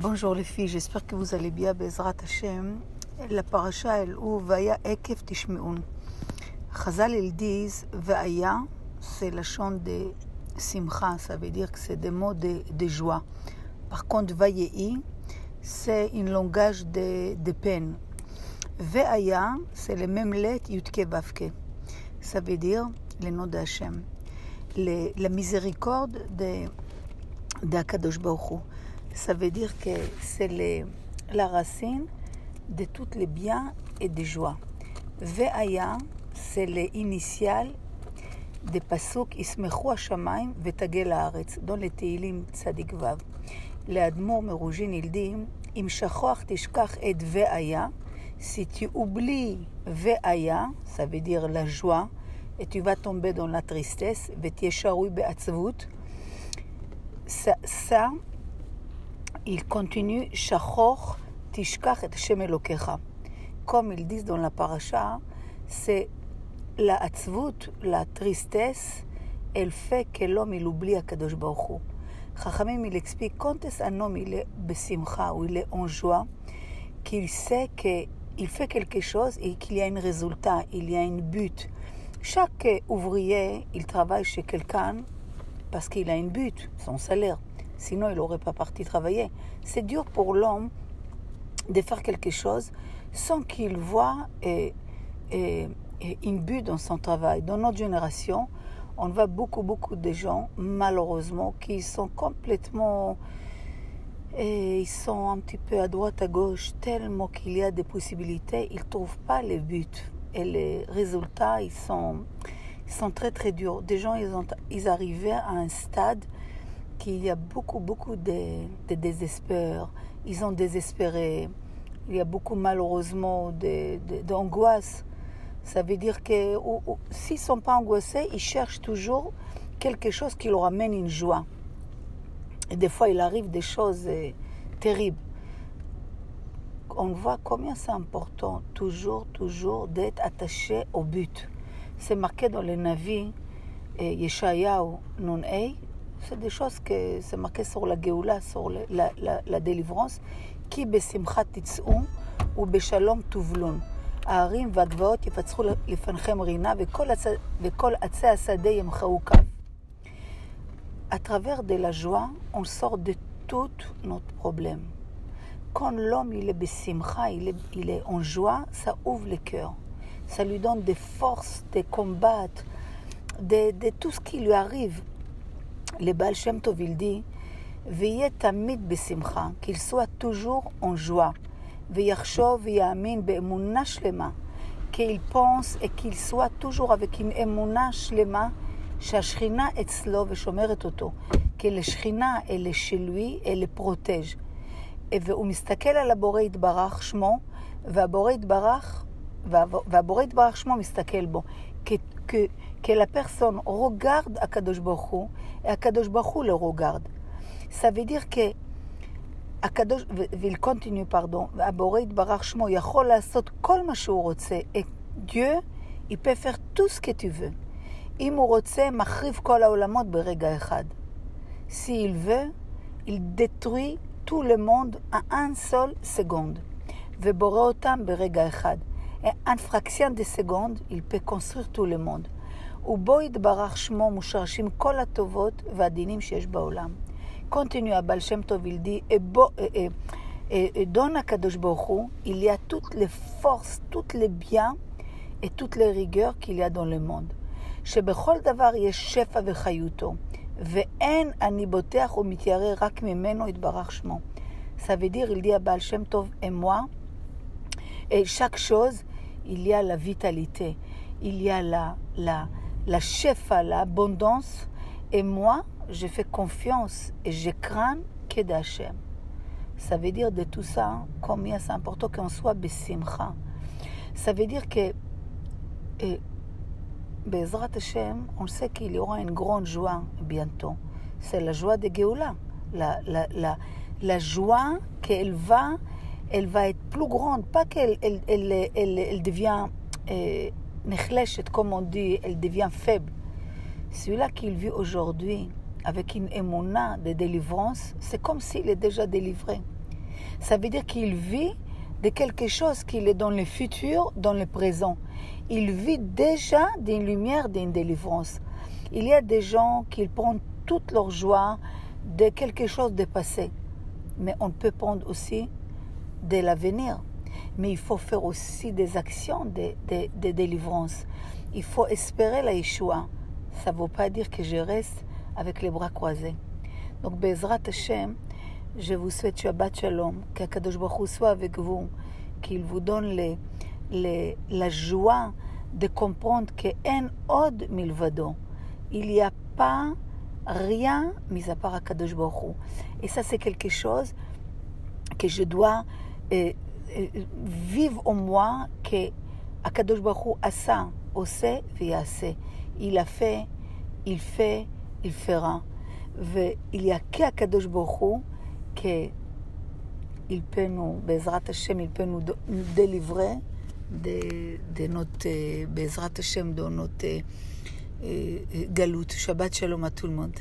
Bonjour les filles, j'espère que vous allez bien, Bezrat Hashem. La paracha elle ou Vaya Ekev Tishmeun. Chazal ils disent Vaya, c'est la chante de Simcha, ça veut dire que c'est des mots de, de joie. Par contre, Vayei, c'est un langage de, de peine. Veaya, c'est les mêmes lettres Yutke Vavke. Ça veut dire le nom d'Hachem. La miséricorde de, d'Akadosh Baruch Hu. Ça veut dire que c'est la racine de tous les biens et des joies. Ve'aya, c'est l'initial des pasuk Ismechu Hashamayim Vetagel Haaretz, dans les Teilim Tzadik Vav. L'Admor Merujin, il dit Im shachoach tishkach et ve'aya, si tu oublies ve'aya, ça veut dire la joie, et tu vas tomber dans la tristesse, ve'tiesharui be'atzvut, ça, ça il continue Shachor Tishkach et. Comme ils disent dans la paracha, c'est la atzvut, la tristesse, elle fait que l'homme il oublie à Baruch Hu. Chachamim il explique quand est-ce un homme il est est en joie, qu'il sait qu'il fait quelque chose et qu'il y a un résultat, il y a un but. Chaque ouvrier, il travaille chez quelqu'un parce qu'il a un but, son salaire. Sinon, il n'aurait pas parti travailler. C'est dur pour l'homme de faire quelque chose sans qu'il voit et, et, et un but dans son travail. Dans notre génération, on voit beaucoup, beaucoup de gens, malheureusement, qui sont complètement... Ils sont un petit peu à droite, à gauche, tellement qu'il y a des possibilités, ils ne trouvent pas les buts. Et les résultats, ils sont, ils sont très, très durs. Des gens, ils, ont, ils arrivaient à un stade qu'il y a beaucoup, beaucoup de, de, désespoir. Ils ont désespéré. Il y a beaucoup, malheureusement, d'angoisse. Ça veut dire que s'ils ne sont pas angoissés, ils cherchent toujours quelque chose qui leur amène une joie. Et des fois, il arrive des choses euh, terribles. On voit combien c'est important, toujours, toujours, d'être attaché au but. C'est marqué dans les navires, Yeshayahu Nun-Ei, c'est des choses que c'est marqué sur la Géoula, sur la, la, la, la délivrance. כי בשמחה תצאו ובשלום תובלון. הערים והגבעות יפצחו לפניכם רינה וכל, הצ... וכל עצי השדה ימחאו קו. À travers de la joie, on sort de tout notre problème. Quand l'homme il est besimcha, il est, il est en joie, ça ouvre le cœur. Ça lui donne des forces de combattre, de, de tout ce qui lui arrive. לבעל שם טוב ילדי, ויהיה תמיד בשמחה, soit toujours en joie, ויחשוב ויאמין באמונה שלמה, qu'il pense et qu'il soit toujours avec une אמונה שלמה, שהשכינה אצלו ושומרת אותו, כי לשכינה אלה שלוי, אלה פרוטג'. והוא מסתכל על הבורא יתברך שמו, והבורא יתברך, והבורא יתברך שמו מסתכל בו. que la personne regarde Akadosh Baruch Hu et Akadosh Baruch Hu le regarde. Ça veut dire que הקדוש, ויל קונטיניו פרדון, הבורא יתברך שמו יכול לעשות כל מה שהוא רוצה. את דיו, il peut faire tout ce que tu veux. אם הוא רוצה, מחריב כל העולמות ברגע אחד. s'il veut, il détruit tout le monde à un seul seconde. ובורא אותם ברגע אחד. Et en fraction de seconde, il peut construire tout le monde. ובו יתברך שמו מושרשים כל הטובות והדינים שיש בעולם. קונטיניו הבעל שם טוב ילדי, אה, אה, אה, דון הקדוש ברוך הוא, איליה תות לפורס, תות לביה, תות לריגר, כאיליה דון למונד. שבכל דבר יש שפע וחיותו, ואין אני בוטח ומתיירא רק ממנו יתברך שמו. סבידיר ילדי הבעל שם טוב אמוה, שק שוז, איליה לויטליטה, איליה ל... לה, לה, la shefa, l'abondance, et moi, je fais confiance et je crains que d'Hachem. Ça veut dire de tout ça, combien c'est important qu'on soit besimcha. Ça veut dire que, et, Bezrat Hashem, on sait qu'il y aura une grande joie bientôt. C'est la joie de Géoula. La, joie qu'elle va, elle va être plus grande. Pas qu'elle elle, elle, elle, elle devient euh, Nechlechet, comme on dit, elle devient faible. Celui-là qu'il vit aujourd'hui, avec une émona de délivrance, c'est comme s'il est déjà délivré. Ça veut dire qu'il vit de quelque chose qu'il est dans le futur, dans le présent. Il vit déjà d'une lumière, d'une délivrance. Il y a des gens qui prennent toute leur joie de quelque chose de passé, mais on peut prendre aussi de l'avenir. Mais il faut faire aussi des actions de, de, délivrance. Il faut espérer la Yeshua. Ça ne veut pas dire que je reste avec les bras croisés. Donc, Bezrat Hashem, je vous souhaite Shabbat Shalom, qu'Akadosh Baruch soit avec vous, qu'il vous donne les, la joie de comprendre qu'en od milvado, il n'y a pas rien mis à part Akadosh Baruch Et ça, c'est quelque chose que je dois euh, ויב אומוה כהקדוש ברוך הוא עשה, עושה ויעשה. אילפה, אילפה, אילפרה. ויליקה הקדוש ברוך הוא כילפנו, בעזרת השם, אילפנו דליברה, דנות, אה, בעזרת השם, דנות אה, אה, גלות. שבת שלום, אטולמונד.